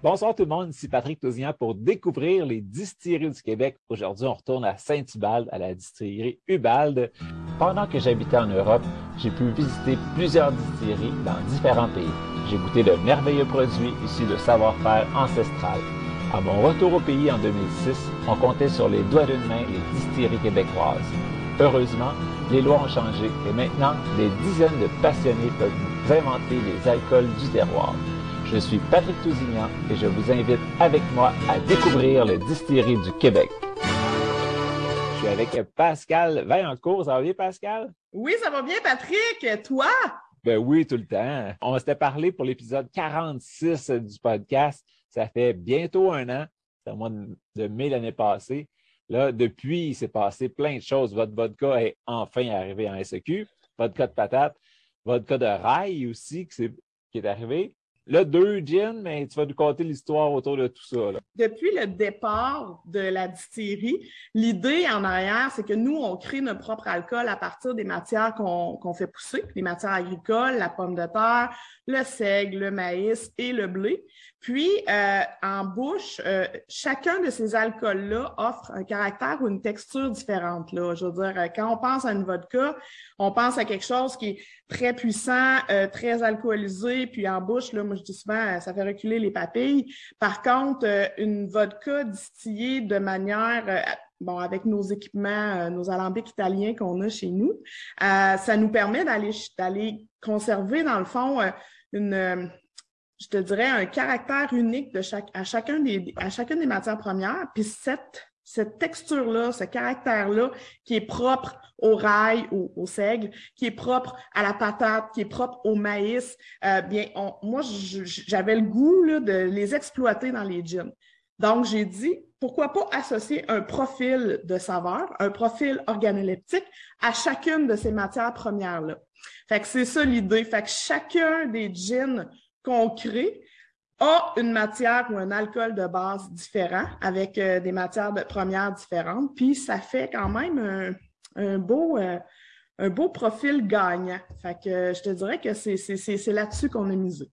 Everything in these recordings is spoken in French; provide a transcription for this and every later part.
Bonsoir tout le monde, ici Patrick Tousignan pour découvrir les distilleries du Québec. Aujourd'hui, on retourne à Saint-Hubald, à la distillerie Hubald. Pendant que j'habitais en Europe, j'ai pu visiter plusieurs distilleries dans différents pays. J'ai goûté de merveilleux produits issus de savoir-faire ancestral. À mon retour au pays en 2006, on comptait sur les doigts d'une main les distilleries québécoises. Heureusement, les lois ont changé et maintenant, des dizaines de passionnés peuvent inventer les alcools du terroir. Je suis Patrick Tousignan et je vous invite avec moi à découvrir les distilleries du Québec. Je suis avec Pascal Vaillancourt. Ça va bien, Pascal? Oui, ça va bien, Patrick. Toi? Ben oui, tout le temps. On s'était parlé pour l'épisode 46 du podcast ça fait bientôt un an, c'est au mois de mai l'année passée. Là, depuis, il s'est passé plein de choses. Votre vodka est enfin arrivé en SEQ, vodka de patate, vodka de rail aussi qui est arrivé. Là, deux gins, mais tu vas nous conter l'histoire autour de tout ça. Depuis le départ de la distillerie, l'idée en arrière, c'est que nous, on crée notre propre alcool à partir des matières qu'on fait pousser, les matières agricoles, la pomme de terre, le seigle, le maïs et le blé. Puis, euh, en bouche, euh, chacun de ces alcools-là offre un caractère ou une texture différente. Là. Je veux dire, euh, quand on pense à une vodka, on pense à quelque chose qui est très puissant, très alcoolisé, puis en bouche, là, moi je dis souvent, ça fait reculer les papilles. Par contre, une vodka distillée de manière bon, avec nos équipements, nos alambics italiens qu'on a chez nous, ça nous permet d'aller d'aller conserver, dans le fond, une je te dirais, un caractère unique de chaque, à, chacun des, à chacune des matières premières. Puis cette, cette texture-là, ce caractère-là, qui est propre au rail, au, au, seigle, qui est propre à la patate, qui est propre au maïs, euh, bien, moi, j'avais le goût là, de les exploiter dans les jeans. Donc, j'ai dit, pourquoi pas associer un profil de saveur, un profil organoleptique à chacune de ces matières premières-là. Fait que c'est ça l'idée. Fait que chacun des jeans qu'on crée a une matière ou un alcool de base différent avec euh, des matières de premières différentes, puis ça fait quand même un, beau, euh, un beau profil gagnant. Fait que je te dirais que c'est là-dessus qu'on a misé.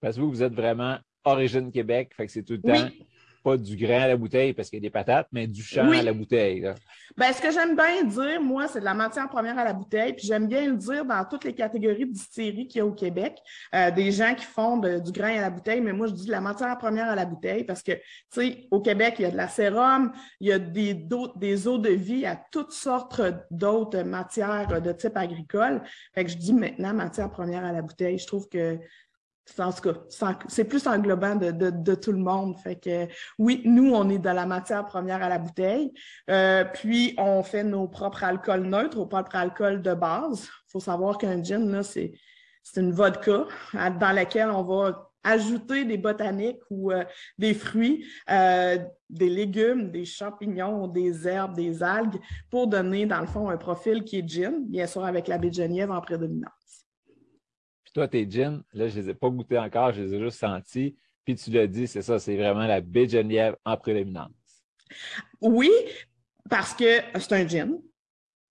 Parce que vous, vous êtes vraiment origine Québec, fait que c'est tout le temps pas du grain à la bouteille parce qu'il y a des patates, mais du champ à la bouteille. Ben, ce que j'aime bien dire, moi, c'est de la matière première à la bouteille. Puis j'aime bien le dire dans toutes les catégories de distilleries qu'il y a au Québec. Euh, des gens qui font du grain à la bouteille, mais moi, je dis de la matière première à la bouteille parce que, tu sais, au Québec, il y a de la sérum, il y a des, des eaux de vie, à toutes sortes d'autres matières de type agricole. Fait que je dis maintenant matière première à la bouteille. Je trouve que en tout cas, c'est plus englobant de, de, tout le monde. Fait que oui, nous, on est de la matière première à la bouteille. Euh, puis on fait nos propres alcools neutres, nos propres alcools de base. Il faut savoir qu'un gin, c'est une vodka dans laquelle on va ajouter des botaniques ou euh, des fruits, euh, des légumes, des champignons, des herbes, des algues, pour donner, dans le fond, un profil qui est gin, bien sûr avec la baie de Genièvre en prédominant. Toi, tes jeans, là, je ne les ai pas goûtés encore, je les ai juste sentis. Puis tu l'as dit, c'est ça, c'est vraiment la baie de en prédominance. Oui, parce que c'est un gin.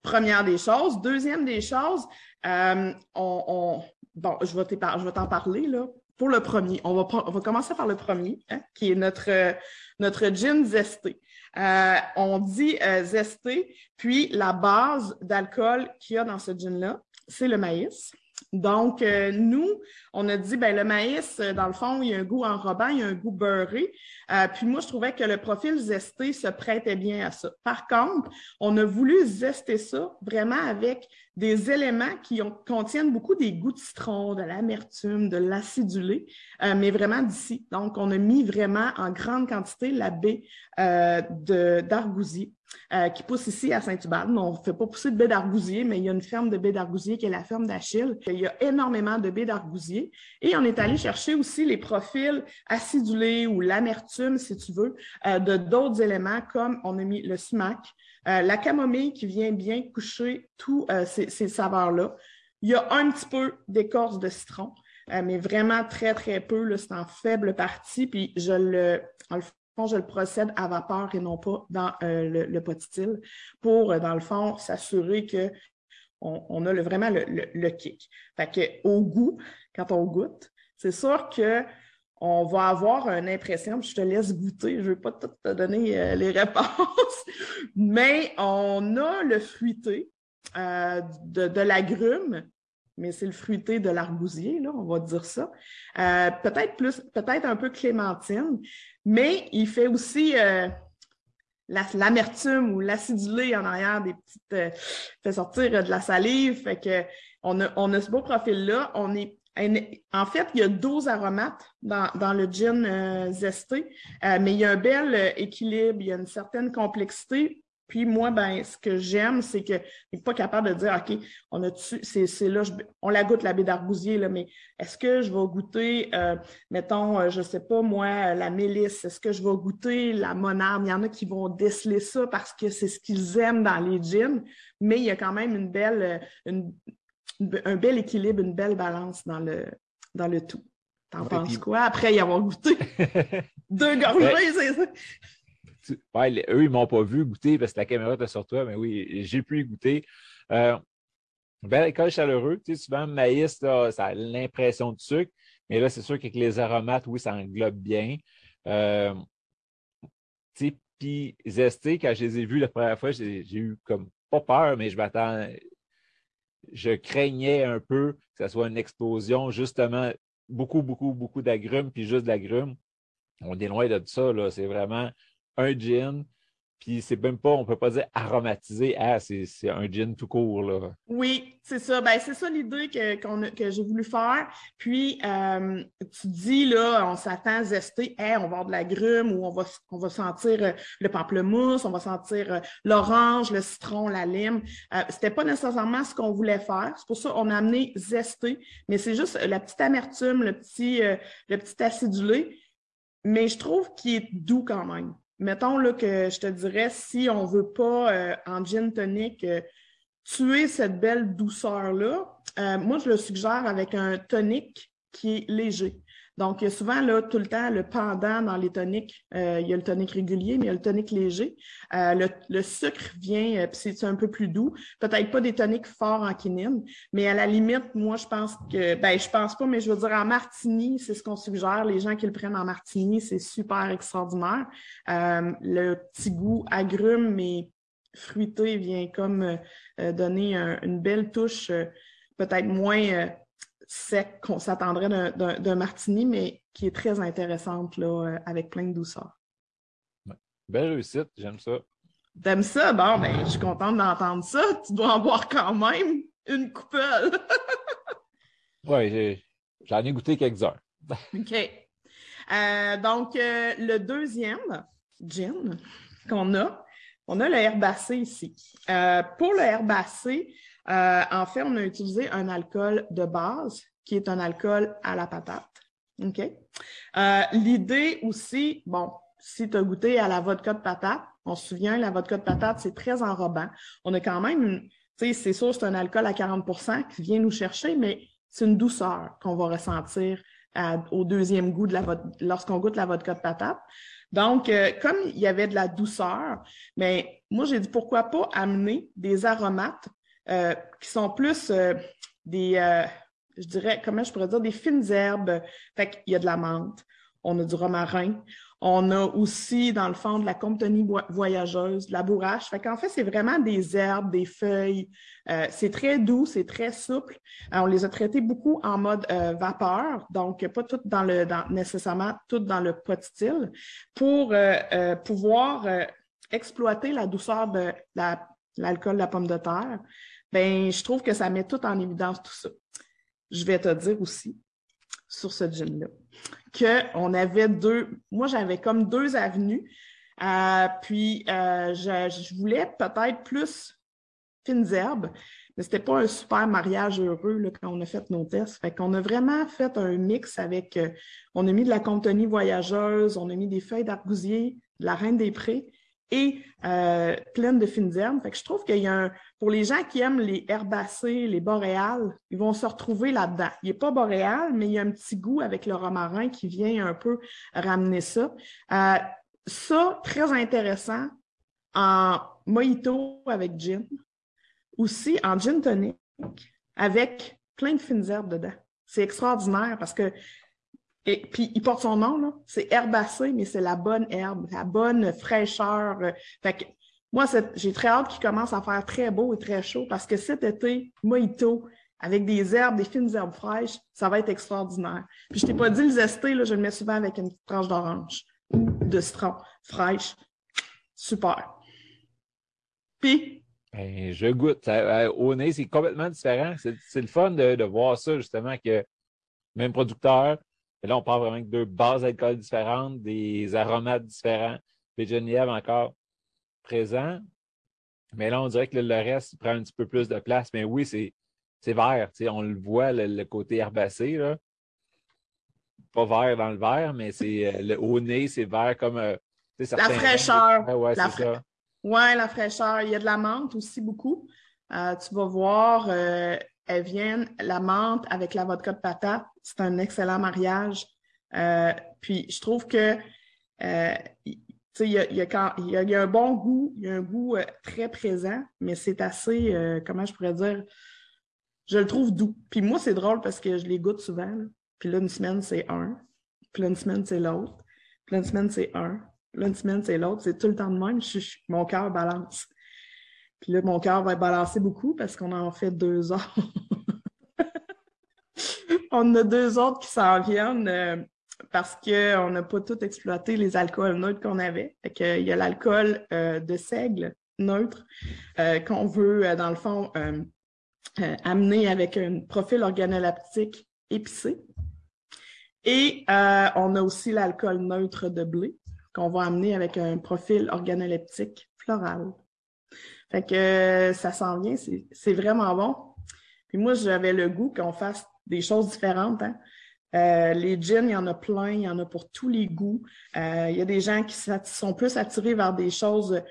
Première des choses. Deuxième des choses, euh, on, bon, je vais t'en parler là. Pour le premier, on va, on va commencer par le premier, hein, qui est notre, notre gin zesté. Euh, on dit euh, zesté, puis la base d'alcool qu'il y a dans ce gin-là, c'est le maïs. Donc, euh, nous, on a dit, ben le maïs, euh, dans le fond, il y a un goût enrobant, il y a un goût beurré. Euh, puis moi, je trouvais que le profil zesté se prêtait bien à ça. Par contre, on a voulu zester ça vraiment avec des éléments qui contiennent beaucoup des goûts de citron, de l'amertume, de l'acidulé, mais vraiment d'ici. Donc, on a mis vraiment en grande quantité la baie d'argousier. Euh, qui pousse ici à Saint-Hubert. On ne fait pas pousser de baies d'argousier, mais il y a une ferme de baies d'argousier qui est la ferme d'Achille. Il y a énormément de baies d'argousier. Et on est allé chercher aussi les profils acidulés ou l'amertume, si tu veux, euh, de d'autres éléments comme on a mis le sumac, euh, la camomille qui vient bien coucher tous ces, ces saveurs-là. Il y a un petit peu d'écorce de citron. euh, mais vraiment très, très peu. C'est en faible partie. Puis je le, en le fond, je le procède à vapeur et non pas dans euh, le, le pour, dans le fond, s'assurer que on, a vraiment le, kick. Fait que au goût, quand on goûte, c'est sûr que on va avoir une impression, je te laisse goûter, je ne vais pas te donner les réponses, mais on a le fruité de, de l'agrume mais c'est le fruité de l'argousier, là, on va dire ça. Euh, peut-être plus, peut-être un peu clémentine, mais il fait aussi euh, l'amertume ou l'acidulé en arrière des petites, euh, fait sortir de la salive. Fait que on a, on a ce beau profil-là. On est en fait, il y a 12 aromates dans, dans le gin zesté, mais il y a un bel équilibre, il y a une certaine complexité. Puis moi, ben, ce que j'aime, c'est que je suis pas capable de dire, OK, on a c'est là, on la goûte la baie d'argousier, mais est-ce que je vais goûter, euh, mettons, euh, je sais pas, moi, la mélisse, est-ce que je vais goûter la monarde? Il y en a qui vont déceler ça parce que c'est ce qu'ils aiment dans les gins, mais il y a quand même une belle, euh, un bel équilibre, une belle balance dans le, dans le tout. T'en penses quoi après y avoir goûté? Deux gorgées, c'est ça? ouais, eux, ils ne m'ont pas vu goûter parce que la caméra était sur toi, mais oui, j'ai pu y goûter. Euh, belle école chaleureux, tu sais, souvent, maïs, ça a l'impression de sucre, mais là, c'est sûr qu'avec les aromates, oui, ça englobe bien. Euh, tu sais, puis zesté, quand je les ai vus la première fois, j'ai eu comme pas peur, mais je m'attends, je craignais un peu que ça soit une explosion, justement, beaucoup, beaucoup, beaucoup d'agrumes, puis juste d'agrumes. On est loin de ça, là. C'est vraiment un gin, puis c'est même pas, on peut pas dire aromatisé, ah, c'est un gin tout court. Là. Oui, c'est ça. Ben, c'est ça l'idée que, que j'ai voulu faire. Puis, euh, tu dis, là, on s'attend à zester, on va avoir de la grume ou on va, on va sentir euh, le pamplemousse, on va sentir euh, l'orange, le citron, la lime. Euh, C'était pas nécessairement ce qu'on voulait faire. C'est pour ça qu'on a amené zester, mais c'est juste la petite amertume, le petit, le petit acidulé. Mais je trouve qu'il est doux quand même. Mettons là, que je te dirais, si on ne veut pas euh, en gin tonic euh, tuer cette belle douceur-là, euh, moi, je le suggère avec un tonic qui est léger. Donc, il y a souvent là, tout le temps le pendant dans les toniques. il y a le tonique régulier, mais il y a le tonique léger. le, sucre vient, puis c'est un peu plus doux. Peut-être pas des toniques forts en quinine, mais à la limite, moi, je pense que, ben, je pense pas, mais je veux dire, en martini, c'est ce qu'on suggère. Les gens qui le prennent en martini, c'est super extraordinaire. le petit goût agrume, mais fruité vient comme donner une belle touche, peut-être moins sec qu'on s'attendrait d'un martini, mais qui est très intéressante là, euh, avec plein de douceur. Belle réussite, j'aime ça. T'aimes ça? Bon, ben, je suis contente d'entendre ça. Tu dois en boire quand même une coupelle. oui, j'en ai goûté quelques-uns. OK. Euh, donc, euh, le deuxième gin qu'on a, on a le herbacé ici. pour le herbacé, euh, en fait, on a utilisé un alcool de base qui est un alcool à la patate. OK? Euh, l'idée aussi, bon, si tu as goûté à la vodka de patate, on se souvient, la vodka de patate, c'est très enrobant. On a quand même, tu sais, c'est sûr, c'est un alcool à 40% qui vient nous chercher, mais c'est une douceur qu'on va ressentir au deuxième goût de la lorsqu'on goûte la vodka de patate. Donc, euh, comme il y avait de la douceur, mais moi, j'ai dit pourquoi pas amener des aromates euh, qui sont plus euh, des, euh, je dirais, comment je pourrais dire, des fines herbes. Fait qu'il y a de la menthe, on a du romarin, on a aussi, dans le fond, de la compagnie voyageuse, de la bourrache. Fait qu'en fait, c'est vraiment des herbes, des feuilles. c'est très doux, c'est très souple. on les a traités beaucoup en mode vapeur, donc pas toutes dans le, dans, nécessairement toutes dans le pot style, pour pouvoir exploiter la douceur de l'alcool la pomme de terre, ben je trouve que ça met tout en évidence tout ça. Je vais te dire aussi sur ce gin-là qu'on avait deux, moi j'avais comme deux avenues, euh, puis euh, je, voulais peut-être plus fines herbes, mais c'était pas un super mariage heureux là, quand on a fait nos tests. Fait qu'on a vraiment fait un mix avec, euh, on a mis de la compagnie voyageuse, on a mis des feuilles d'argousier, de la reine des prés, et euh, pleine de fines herbes. Fait que je trouve qu'il y a un, pour les gens qui aiment les herbacées, les boréales, ils vont se retrouver là-dedans. Il n'est pas boréal, mais il y a un petit goût avec le romarin qui vient un peu ramener ça. Euh, ça, très intéressant en mojito avec gin, aussi en gin tonic avec plein de fines herbes dedans. C'est extraordinaire parce que et puis, il porte son nom, là. C'est herbacé, mais c'est la bonne herbe, la bonne fraîcheur. Fait que moi, j'ai très hâte qu'il commence à faire très beau et très chaud parce que cet été, mojito, avec des herbes, des fines herbes fraîches, ça va être extraordinaire. Puis je t'ai pas dit le zesté, là, je le mets souvent avec une tranche d'orange ou de citron fraîche. Super. Puis? Ben, je goûte. Euh, au nez, c'est complètement différent. C'est le fun de, de voir ça, justement, que même producteur, et là, on parle vraiment de deux bases d'alcool différentes, des aromates différents, des Genièvre encore présents. Mais là, on dirait que le reste prend un petit peu plus de place. Mais oui, c'est, vert. On le voit, le, côté herbacé. Là. Pas vert dans le vert, mais c'est euh, le, au nez, c'est vert comme. Euh, la fraîcheur. Ça. Oui, la fraîcheur. Il y a de la menthe aussi beaucoup. Euh, tu vas voir, elles viennent, la menthe avec la vodka de patate, c'est un excellent mariage. Euh, puis je trouve que il y a, un bon goût, il y a un goût euh, très présent, mais c'est assez, euh, comment je pourrais dire, je le trouve doux. Puis moi, c'est drôle parce que je les goûte souvent. Puis là, une semaine, c'est un. Puis là, une semaine, c'est l'autre. Puis là, une semaine, c'est un. Puis là, une semaine, c'est l'autre. C'est tout le temps de même. mon cœur balance. Puis là, mon cœur va balancer beaucoup parce qu'on en fait deux heures. on a deux autres qui s'en viennent euh, parce qu'on n'a pas tout exploité les alcools neutres qu'on avait. Fait il y a l'alcool euh, de seigle neutre euh, qu'on veut, dans le fond, amener avec un profil organoleptique épicé. Et on a aussi l'alcool neutre de blé qu'on va amener avec un profil organoleptique floral. Fait que ça s'en vient, c'est vraiment bon. Puis moi, j'avais le goût qu'on fasse des choses différentes. Hein. Euh, les jeans, il y en a plein, il y en a pour tous les goûts. Euh, il y a des gens qui sont plus attirés vers des choses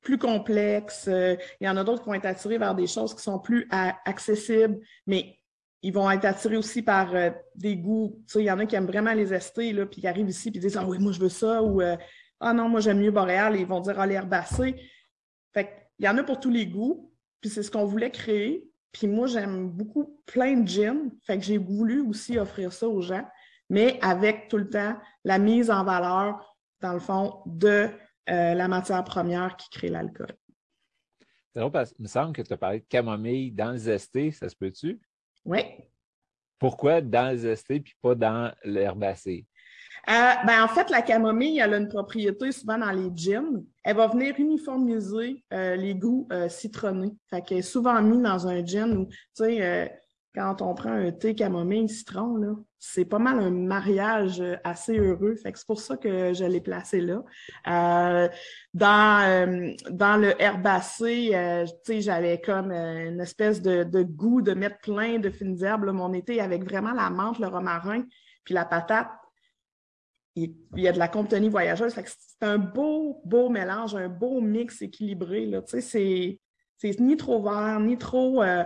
plus complexes. Euh, il y en a d'autres qui vont être attirés vers des choses qui sont plus accessibles, mais ils vont être attirés aussi par des goûts. Tu sais, il y en a qui aiment vraiment les estés, là, puis qui arrivent ici puis disent Ah oui, moi je veux ça ou Ah non, moi j'aime mieux Boréal et ils vont dire Ah l'herbacée. Fait il y en a pour tous les goûts, puis c'est ce qu'on voulait créer. Puis moi, j'aime beaucoup plein de gin, fait que j'ai voulu aussi offrir ça aux gens, mais avec tout le temps la mise en valeur, dans le fond, de euh, la matière première qui crée l'alcool. C'est drôle parce qu'il me semble que tu as parlé de camomille dans le zesté, ça se peut-tu? Oui. Pourquoi dans le zesté puis pas dans l'herbacé? Euh, ben, en fait, la camomille, elle a une propriété souvent dans les gins. Elle va venir uniformiser euh, les goûts euh, citronnés. Fait qu'elle est souvent mise dans un gin où, tu sais, quand on prend un thé camomille citron, là, c'est pas mal un mariage assez heureux. Fait que c'est pour ça que je l'ai placé là. dans, dans le herbacé, sais, j'avais comme une espèce de, de, goût de mettre plein de fines herbes. mon été avec vraiment la menthe, le romarin, puis la patate il, y a de la compagnie voyageuse. C'est un beau, beau mélange, un beau mix équilibré. Là. Tu sais, c'est ni trop vert, ni trop euh,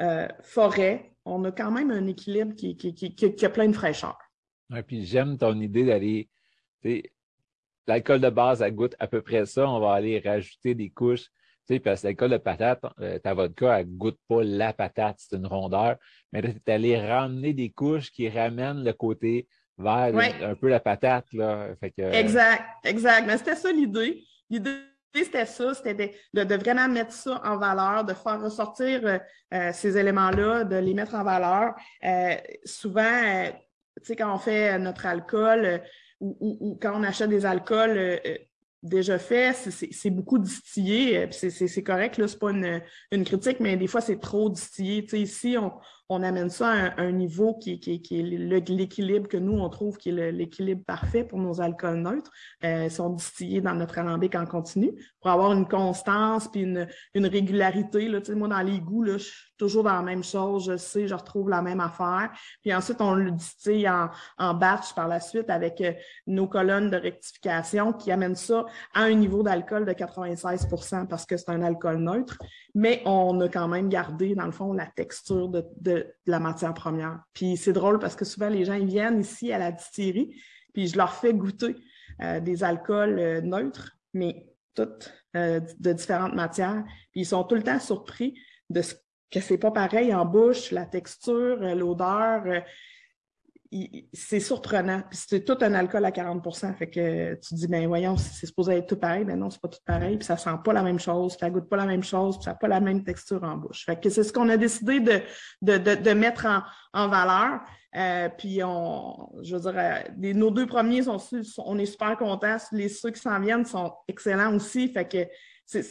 euh, forêt. On a quand même un équilibre qui, qui, qui, qui a plein de fraîcheur. Ouais, puis j'aime ton idée d'aller. L'alcool de base, à goûte à peu près ça. On va aller rajouter des couches. Parce que l'alcool de patate, euh, ta vodka, elle goûte pas la patate, c'est une rondeur. Mais là, tu allé ramener des couches qui ramènent le côté vers un peu la patate. Là. Exact, exact. Mais c'était ça l'idée. L'idée, c'était ça, c'était de, vraiment mettre ça en valeur, de faire ressortir euh, euh, ces éléments-là, de les mettre en valeur. Euh, souvent, tu sais, quand on fait notre alcool ou, quand on achète des alcools déjà faits, c'est beaucoup distillé. C'est correct, là, c'est pas une, critique, mais des fois, c'est trop distillé. Tu sais, ici, on, on amène ça à un, niveau qui, qui, qui est l'équilibre que nous, on trouve qui est l'équilibre parfait pour nos alcools neutres. Euh, ils sont distillés dans notre alambic en continu pour avoir une constance puis une, une régularité. Là. Moi, dans les goûts, là, je toujours dans la même chose, je sais, je retrouve la même affaire. Puis ensuite, on le distille en, en batch par la suite avec euh, nos colonnes de rectification qui amènent ça à un niveau d'alcool de 96% parce que c'est un alcool neutre, mais on a quand même gardé, dans le fond, la texture de, de, la matière première. Puis c'est drôle parce que souvent, les gens ils viennent ici à la distillerie, puis je leur fais goûter euh, des alcools euh, neutres, mais toutes euh, de différentes matières. Puis ils sont tout le temps surpris de ce que c'est pas pareil en bouche, la texture, l'odeur c'est surprenant. Puis c'est tout un alcool à 40% Fait que tu dis, ben voyons, c'est supposé être tout pareil. Ben non, c'est pas tout pareil. Puis ça sent pas la même chose, ça goûte pas la même chose, puis ça n'a pas la même texture en bouche. Fait que c'est ce qu'on a décidé de, de, de, mettre en, en valeur. Euh, puis on, je veux dire, euh, nos deux premiers sont, on est super contents. Les ceux qui s'en viennent sont excellents aussi. Fait que c'est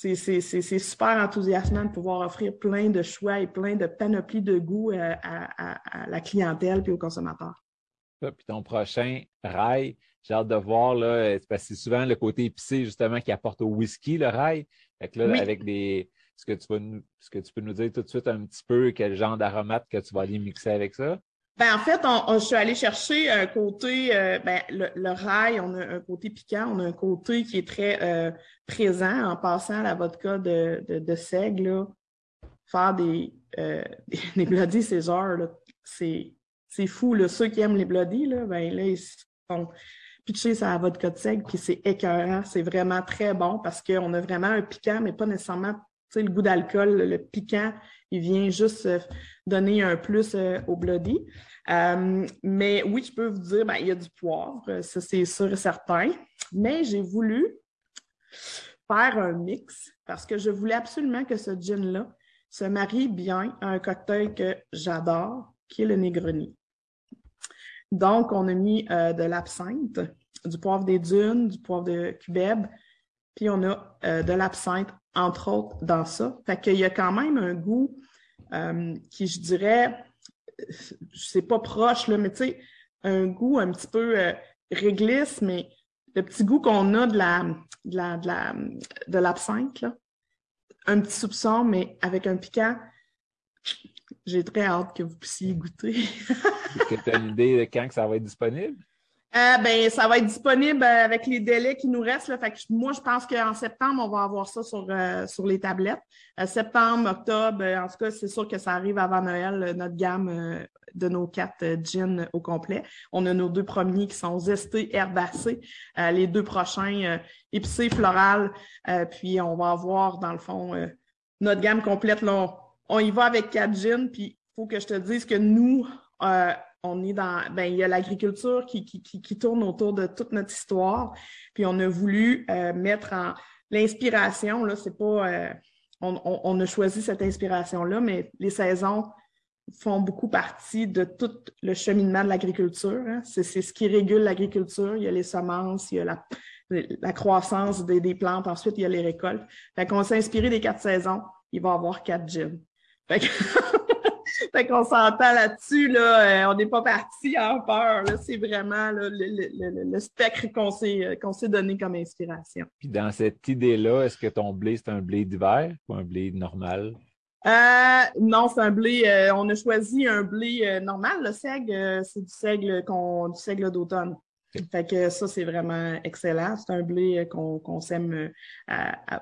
c'est super enthousiasmant de pouvoir offrir plein de choix et plein de panoplies de goût euh, à, la clientèle et aux consommateurs. Puis ton prochain rail, j'ai hâte de voir, là, parce que c'est souvent le côté épicé justement qui apporte au whisky, le rail. Fait là, avec des. ce que, tu peux nous, ce que tu peux nous dire tout de suite un petit peu quel genre d'aromates que tu vas aller mixer avec ça? Ben, en fait, on, je suis allée chercher un côté, euh, ben, le, rail, on a un côté piquant, on a un côté qui est très euh, présent en passant à la vodka de, de, seigle. Faire des, euh, des, bloody César, c'est fou. Là. Ceux qui aiment les bloody, là, ben, là, ils sont pitchés sur la vodka de seigle, puis c'est écœurant. C'est vraiment très bon parce qu'on a vraiment un piquant, mais pas nécessairement le goût d'alcool. Le piquant, il vient juste donner un plus au bloody. Euh, mais oui, je peux vous dire, ben, il y a du poivre, ça c'est sûr et certain. Mais j'ai voulu faire un mix parce que je voulais absolument que ce gin-là se marie bien à un cocktail que j'adore, qui est le Negroni. Donc, on a mis euh, de l'absinthe, du poivre des dunes, du poivre de cubeb, puis on a euh, de l'absinthe, entre autres, dans ça. Fait qu'il y a quand même un goût qui, je dirais, c'est pas proche, là, mais tu sais, un goût un petit peu euh, réglisse, mais le petit goût qu'on a de la de la de la de l'absinthe, là. Un petit soupçon, mais avec un piquant. J'ai très hâte que vous puissiez goûter. Est-ce que tu as une idée de quand que ça va être disponible? Euh, ben, ça va être disponible euh, avec les délais qui nous restent. Là. Fait que moi, je pense qu'en septembre, on va avoir ça sur, euh, sur les tablettes. septembre, octobre, en tout cas, c'est sûr que ça arrive avant Noël, notre gamme de nos quatre gins au complet. On a nos deux premiers qui sont zestés, herbacés, les deux prochains épicés, floral. puis on va avoir, dans le fond, notre gamme complète. Là, on, y va avec quatre gins, puis il faut que je te dise que nous, on est dans, ben, il y a l'agriculture qui, qui, qui, tourne autour de toute notre histoire. Puis on a voulu euh, mettre en l'inspiration, là, c'est pas, euh, on, on, a choisi cette inspiration-là, mais les saisons font beaucoup partie de tout le cheminement de l'agriculture. Hein. C'est, ce qui régule l'agriculture. Il y a les semences, il y a la, la croissance des, des, plantes, ensuite il y a les récoltes. Fait qu'on s'est inspiré des quatre saisons. Il va y avoir quatre gins. Fait que fait qu'on s'entend là-dessus, là, euh, on n'est pas parti en peur. C'est vraiment le, spectre qu'on s'est, euh, qu'on s'est donné comme inspiration. Puis dans cette idée-là, est-ce que ton blé, c'est un blé d'hiver ou un blé normal? Euh, non, c'est un blé. on a choisi un blé normal. Le seigle, c'est du seigle qu'on, du seigle d'automne. Fait que ça, c'est vraiment excellent. C'est un blé qu'on, sème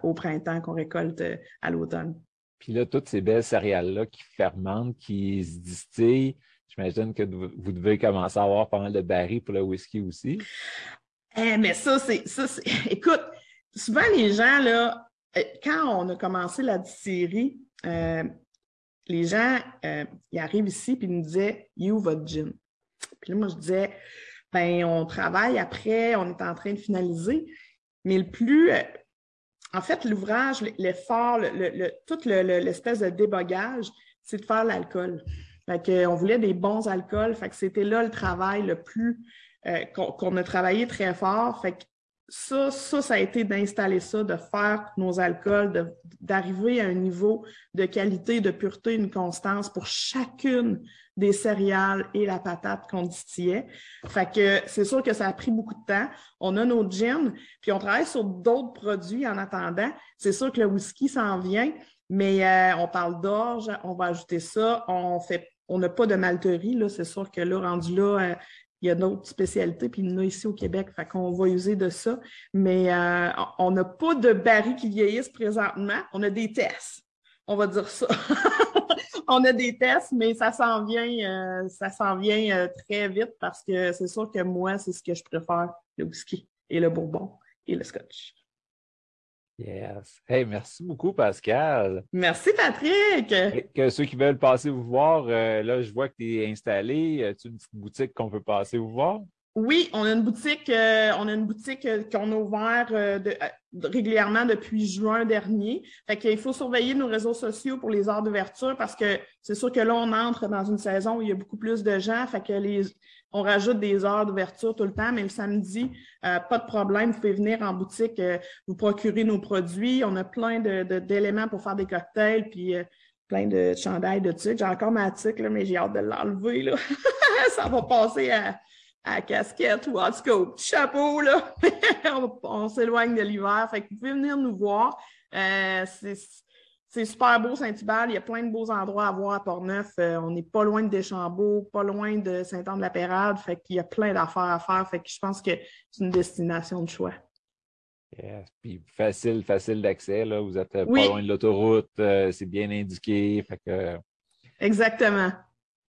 au printemps, qu'on récolte à l'automne. Puis là, toutes ces belles céréales-là qui fermentent, qui se distillent, j'imagine que vous devez commencer à avoir pas mal de barils pour le whisky aussi. Eh, mais ça, c'est. Écoute, souvent les gens, là, euh, quand on a commencé la distillerie, euh, les gens, euh, ils arrivent ici puis ils nous disaient You, votre gin? Puis là, moi, je disais ben, on travaille après, on est en train de finaliser. Mais le plus, en fait, l'ouvrage, l'effort, le, le, toute l'espèce de débogage, c'est de faire l'alcool. On voulait des bons alcools. Fait que c'était là le travail le plus euh, qu'on a travaillé très fort. Fait ça, ça, ça a été d'installer ça, de faire nos alcools, d'arriver à un niveau de qualité, de pureté, une constance pour chacune des céréales et la patate qu'on distillait. Fait que c'est sûr que ça a pris beaucoup de temps. On a nos gins, puis on travaille sur d'autres produits en attendant. C'est sûr que le whisky s'en vient, mais euh, on parle d'orge, on va ajouter ça. On fait on n'a pas de malterie, là. C'est sûr que là, rendu là, euh, il y a d'autres spécialités, puis il y en a ici au Québec, fait qu'on va user de ça. Mais euh, on n'a pas de barils qui vieillissent présentement. On a des tests. On va dire ça. on a des tests, mais ça s'en vient, euh, ça s'en vient euh, très vite parce que c'est sûr que moi, c'est ce que je préfère, le whisky et le bourbon et le scotch. Yes. Hey, merci beaucoup, Pascal. Merci, Patrick. Que, ceux qui veulent passer vous voir, euh, là, je vois que tu es installé. As-tu une petite boutique qu'on peut passer vous voir? Oui, on a une boutique, euh, on a une boutique euh, qu'on a ouvert régulièrement depuis juin dernier. Fait qu'il faut surveiller nos réseaux sociaux pour les heures d'ouverture parce que c'est sûr que là, on entre dans une saison où il y a beaucoup plus de gens. Fait que les, on rajoute des heures d'ouverture tout le temps, mais le samedi, euh, pas de problème. Vous pouvez venir en boutique, euh, vous procurer nos produits. On a plein d'éléments de, pour faire des cocktails, puis euh, plein de chandails, de trucs. J'ai encore ma tique, mais j'ai hâte de l'enlever. Ça va passer à, à casquette ou en tout cas au petit chapeau. Là. on, s'éloigne de l'hiver. Fait que vous pouvez venir nous voir. c'est c'est super beau, Saint-Hubert. Il y a plein de beaux endroits à voir à Port-Neuf. Euh, on n'est pas loin de Deschambault, pas loin de Saint-Anne-de-la-Pérade. Fait qu'il y a plein d'affaires à faire. Fait que je pense que c'est une destination de choix. Yes. Puis facile, facile d'accès. Là. Vous êtes pas loin de l'autoroute. Euh, c'est bien indiqué. Fait que... Exactement.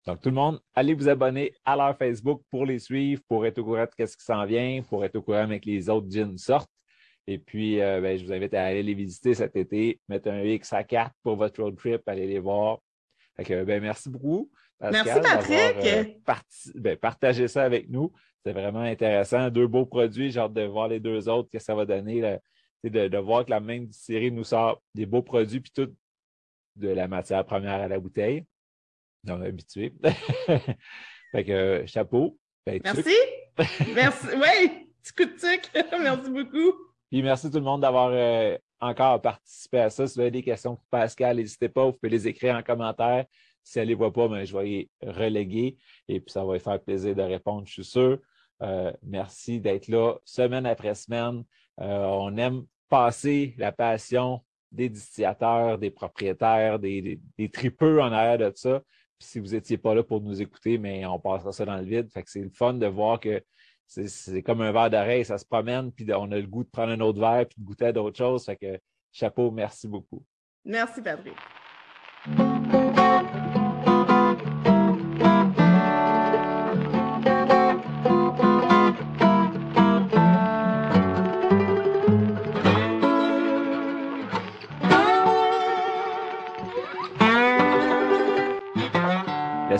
Donc, tout le monde, allez vous abonner à leur Facebook pour les suivre, pour être au courant de ce qui s'en vient, pour être au courant avec les autres jeans sortent. Et puis, euh, ben, je vous invite à aller les visiter cet été, mettre un X à 4 pour votre road trip, aller les voir. Fait ben, merci beaucoup. Pascal, merci Patrick. Euh, ben, partagé ça avec nous. C'est vraiment intéressant. Deux beaux produits. J'ai hâte de voir les deux autres, que ça va donner. de, de, voir que la même série nous sort des beaux produits, puis tout de la matière première à la bouteille. On est habitué. fait que euh, chapeau. Ben, merci. merci. Oui, petit coup de tic. merci beaucoup. Puis merci tout le monde d'avoir euh, encore participé à ça. Si vous avez des questions pour Pascal, n'hésitez pas, vous pouvez les écrire en commentaire. Si elle ne les voit pas, ben, je vais les reléguer et puis ça va lui faire plaisir de répondre, je suis sûr. Euh, merci d'être là semaine après semaine. Euh, on aime passer la passion des distillateurs, des propriétaires, des, tripeux en arrière de ça. Si vous n'étiez pas là pour nous écouter, mais on passera ça dans le vide. Fait que c'est le fun de voir que c'est comme un verre d'oreille, ça se promène, puis on a le goût de prendre un autre verre, puis de goûter à d'autres choses. Fait que chapeau, merci beaucoup. Merci, Patrick.